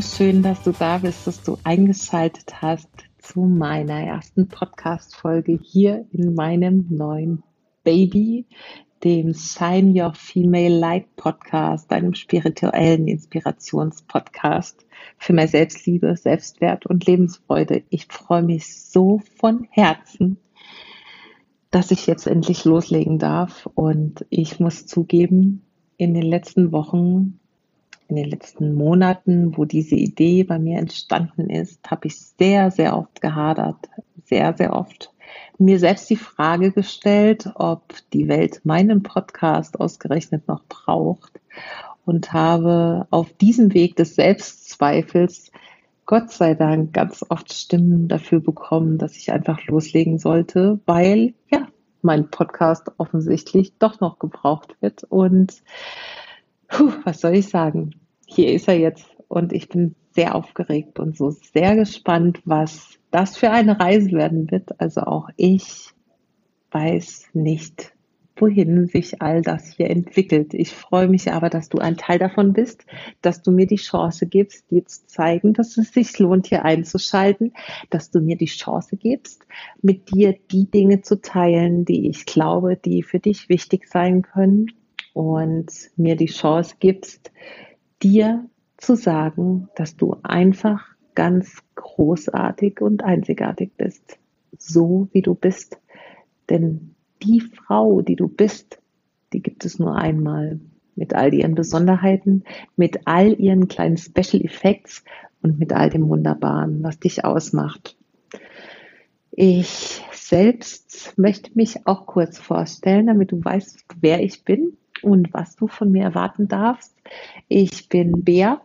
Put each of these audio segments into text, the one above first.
schön, dass du da bist, dass du eingeschaltet hast zu meiner ersten Podcast-Folge hier in meinem neuen Baby, dem Shine Your Female Light Podcast, einem spirituellen Inspirationspodcast für mehr Selbstliebe, Selbstwert und Lebensfreude. Ich freue mich so von Herzen, dass ich jetzt endlich loslegen darf und ich muss zugeben, in den letzten Wochen in den letzten Monaten, wo diese Idee bei mir entstanden ist, habe ich sehr, sehr oft gehadert, sehr, sehr oft mir selbst die Frage gestellt, ob die Welt meinen Podcast ausgerechnet noch braucht und habe auf diesem Weg des Selbstzweifels Gott sei Dank ganz oft Stimmen dafür bekommen, dass ich einfach loslegen sollte, weil ja, mein Podcast offensichtlich doch noch gebraucht wird und Puh, was soll ich sagen? Hier ist er jetzt und ich bin sehr aufgeregt und so sehr gespannt, was das für eine Reise werden wird. Also auch ich weiß nicht, wohin sich all das hier entwickelt. Ich freue mich aber, dass du ein Teil davon bist, dass du mir die Chance gibst, dir zu zeigen, dass es sich lohnt, hier einzuschalten, dass du mir die Chance gibst, mit dir die Dinge zu teilen, die ich glaube, die für dich wichtig sein können und mir die Chance gibst, dir zu sagen, dass du einfach ganz großartig und einzigartig bist, so wie du bist. Denn die Frau, die du bist, die gibt es nur einmal mit all ihren Besonderheiten, mit all ihren kleinen Special Effects und mit all dem Wunderbaren, was dich ausmacht. Ich selbst möchte mich auch kurz vorstellen, damit du weißt, wer ich bin und was du von mir erwarten darfst. Ich bin Bea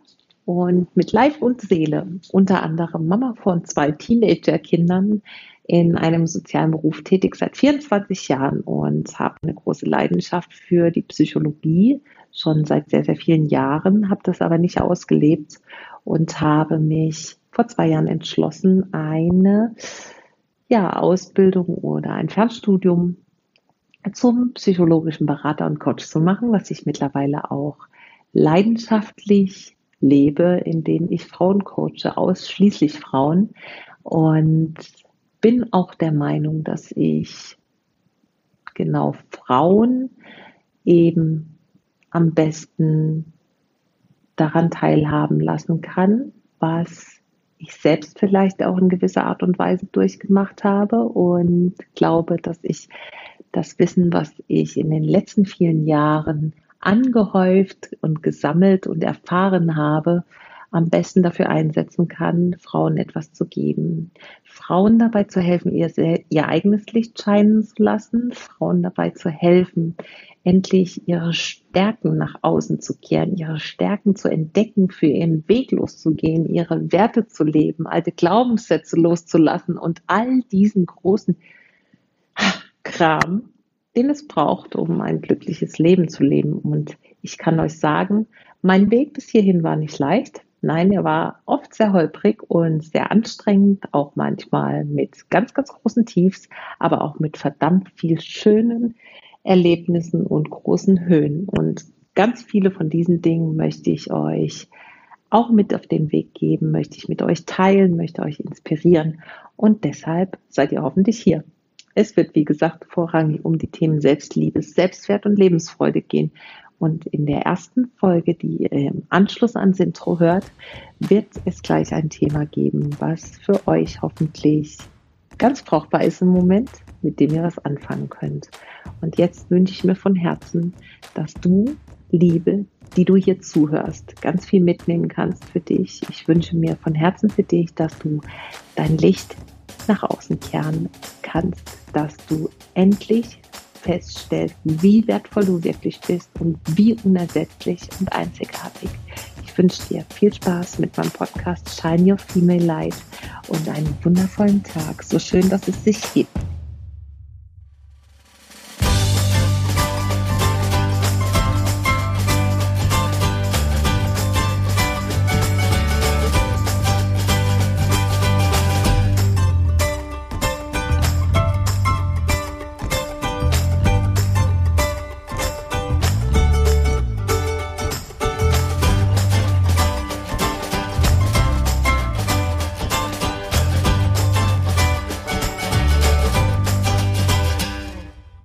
und mit Leib und Seele unter anderem Mama von zwei Teenager-Kindern in einem sozialen Beruf tätig seit 24 Jahren und habe eine große Leidenschaft für die Psychologie schon seit sehr, sehr vielen Jahren, habe das aber nicht ausgelebt und habe mich vor zwei Jahren entschlossen, eine ja, Ausbildung oder ein Fernstudium zum psychologischen Berater und Coach zu machen, was ich mittlerweile auch leidenschaftlich lebe, indem ich Frauen coache, ausschließlich Frauen. Und bin auch der Meinung, dass ich genau Frauen eben am besten daran teilhaben lassen kann, was ich selbst vielleicht auch in gewisser Art und Weise durchgemacht habe und glaube, dass ich das Wissen, was ich in den letzten vielen Jahren angehäuft und gesammelt und erfahren habe, am besten dafür einsetzen kann, Frauen etwas zu geben. Frauen dabei zu helfen, ihr, ihr eigenes Licht scheinen zu lassen, Frauen dabei zu helfen, endlich ihre Stärken nach außen zu kehren, ihre Stärken zu entdecken, für ihren Weg loszugehen, ihre Werte zu leben, alte Glaubenssätze loszulassen und all diesen großen Kram, den es braucht, um ein glückliches Leben zu leben. Und ich kann euch sagen, mein Weg bis hierhin war nicht leicht. Nein, er war oft sehr holprig und sehr anstrengend, auch manchmal mit ganz, ganz großen Tiefs, aber auch mit verdammt viel schönen Erlebnissen und großen Höhen. Und ganz viele von diesen Dingen möchte ich euch auch mit auf den Weg geben, möchte ich mit euch teilen, möchte euch inspirieren. Und deshalb seid ihr hoffentlich hier. Es wird, wie gesagt, vorrangig um die Themen Selbstliebe, Selbstwert und Lebensfreude gehen. Und in der ersten Folge, die im Anschluss ans Intro hört, wird es gleich ein Thema geben, was für euch hoffentlich ganz brauchbar ist im Moment, mit dem ihr was anfangen könnt. Und jetzt wünsche ich mir von Herzen, dass du, Liebe, die du hier zuhörst, ganz viel mitnehmen kannst für dich. Ich wünsche mir von Herzen für dich, dass du dein Licht nach außen kehren kannst, dass du endlich feststellst, wie wertvoll du wirklich bist und wie unersetzlich und einzigartig. Ich wünsche dir viel Spaß mit meinem Podcast Shine Your Female Light und einen wundervollen Tag. So schön, dass es sich gibt.